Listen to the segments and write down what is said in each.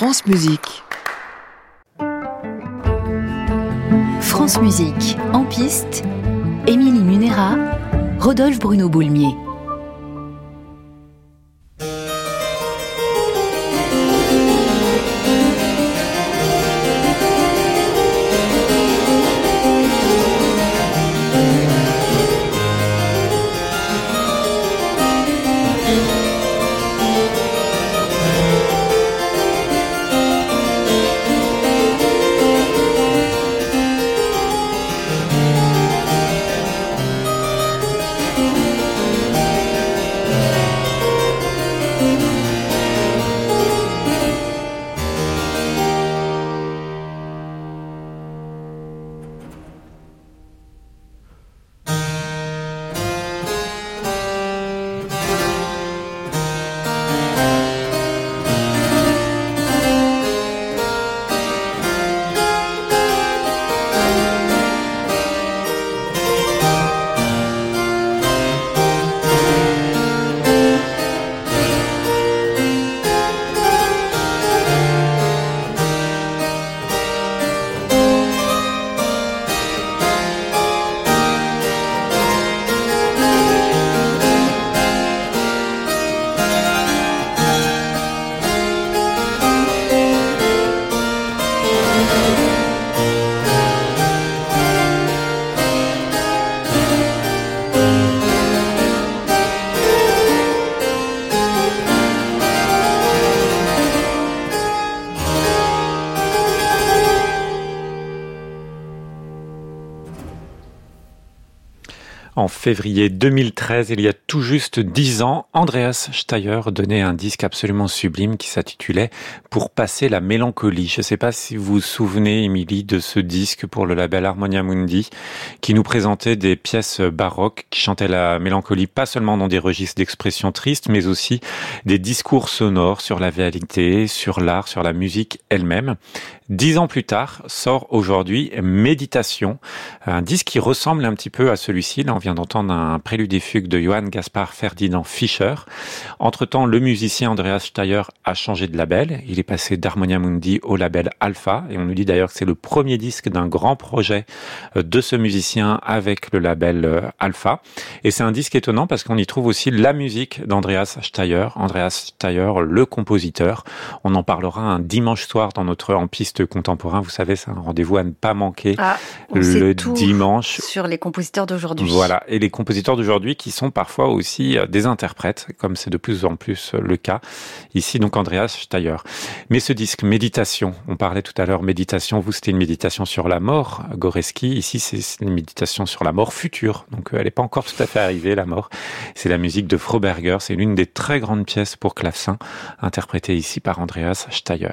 France Musique. France Musique, en piste, Émilie Munera, Rodolphe Bruno Boulmier. En février 2013, il y a tout juste dix ans, Andreas Steyer donnait un disque absolument sublime qui s'intitulait Pour passer la mélancolie. Je ne sais pas si vous vous souvenez, Émilie, de ce disque pour le label Harmonia Mundi, qui nous présentait des pièces baroques qui chantaient la mélancolie, pas seulement dans des registres d'expression triste, mais aussi des discours sonores sur la réalité, sur l'art, sur la musique elle-même. Dix ans plus tard, sort aujourd'hui Méditation, un disque qui ressemble un petit peu à celui-ci. Là, vient d'entendre un prélude et fugue de Johann Gaspar Ferdinand Fischer. Entre-temps, le musicien Andreas Steyer a changé de label. Il est passé d'Harmonia Mundi au label Alpha. Et on nous dit d'ailleurs que c'est le premier disque d'un grand projet euh, de ce musicien avec le label euh, Alpha. Et c'est un disque étonnant parce qu'on y trouve aussi la musique d'Andreas Steyer. Andreas Steyer, le compositeur. On en parlera un dimanche soir dans notre En Piste contemporain. Vous savez, c'est un rendez-vous à ne pas manquer ah, le dimanche. Sur les compositeurs d'aujourd'hui. Voilà. Et les compositeurs d'aujourd'hui qui sont parfois aussi euh, des interprètes, comme c'est de plus en plus euh, le cas. Ici, donc, Andreas Steyer. Mais ce disque, Méditation, on parlait tout à l'heure, méditation, vous, c'était une méditation sur la mort, Goreski. Ici, c'est une méditation sur la mort future. Donc, euh, elle n'est pas encore tout à fait arrivée, la mort. C'est la musique de Froberger. C'est l'une des très grandes pièces pour clavecin, interprétée ici par Andreas Steyer.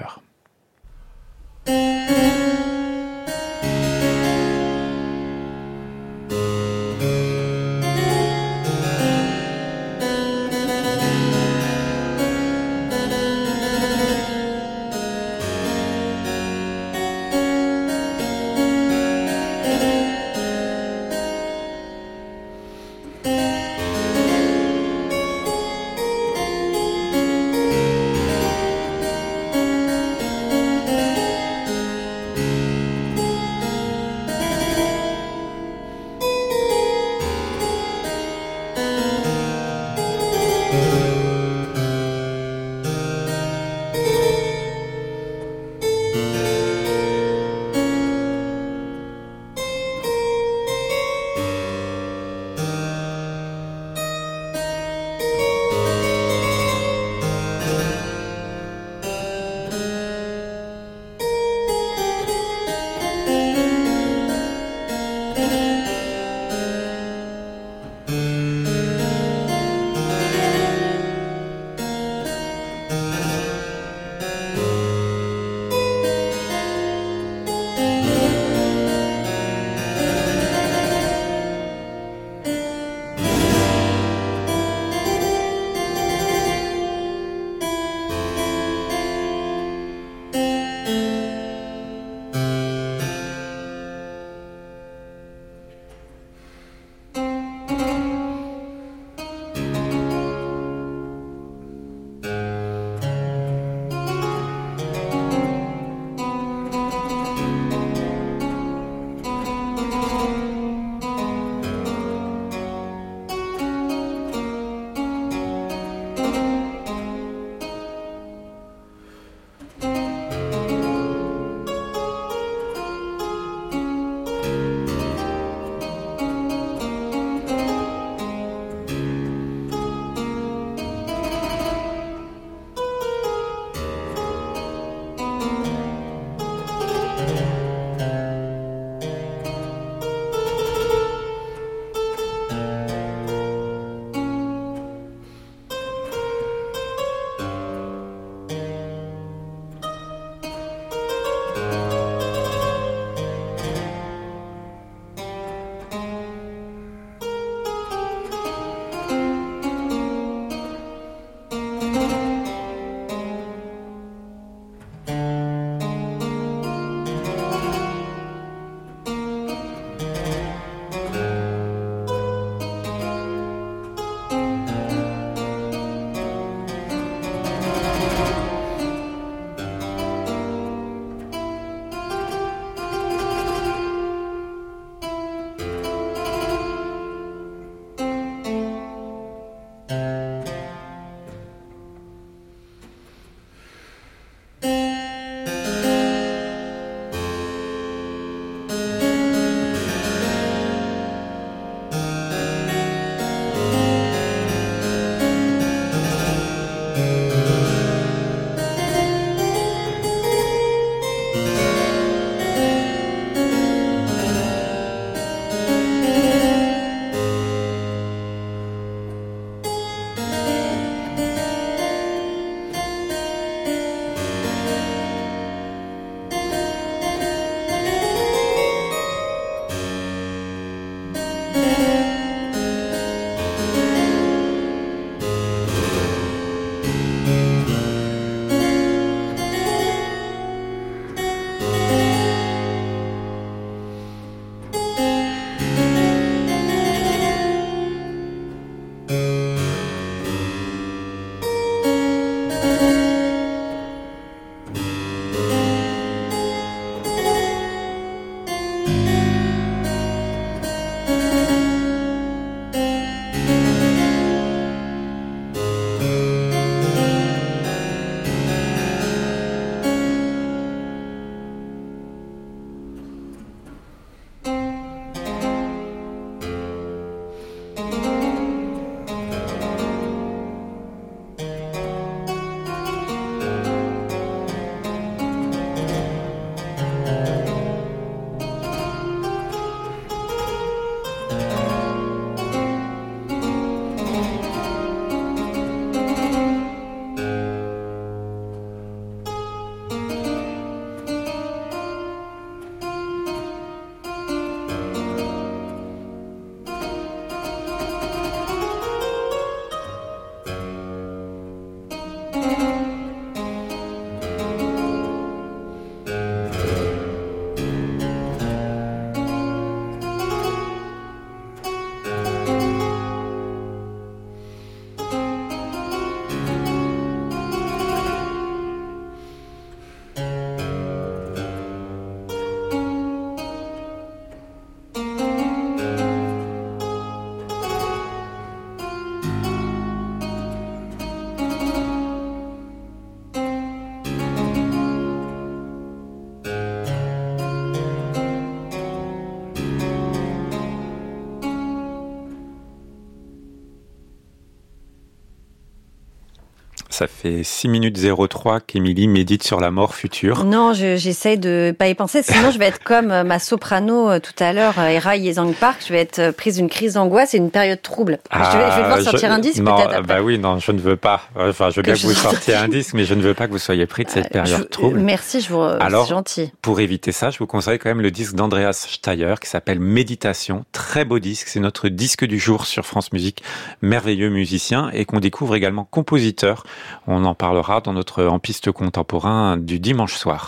Ça fait 6 minutes 03 qu'Émilie médite sur la mort future. Non, j'essaye de pas y penser, sinon je vais être comme euh, ma soprano euh, tout à l'heure, Era Yezang Park, je vais être prise d'une crise d'angoisse et une période trouble. je, vais, je, vais, devoir ah, sortir un disque peut-être Bah oui, non, je ne veux pas. Enfin, je veux bien que, vous sortiez un disque, mais je ne veux pas que vous soyez pris de cette période trouble. Merci, je vous Alors, gentil. Pour éviter ça, je vous conseille quand même le disque d'Andreas Steyer qui s'appelle Méditation. Très beau disque, c'est notre disque du jour sur France Musique. Merveilleux musicien et qu'on découvre également compositeur. On en parlera dans notre En piste contemporain du dimanche soir.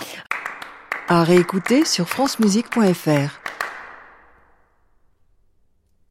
À réécouter sur francemusique.fr.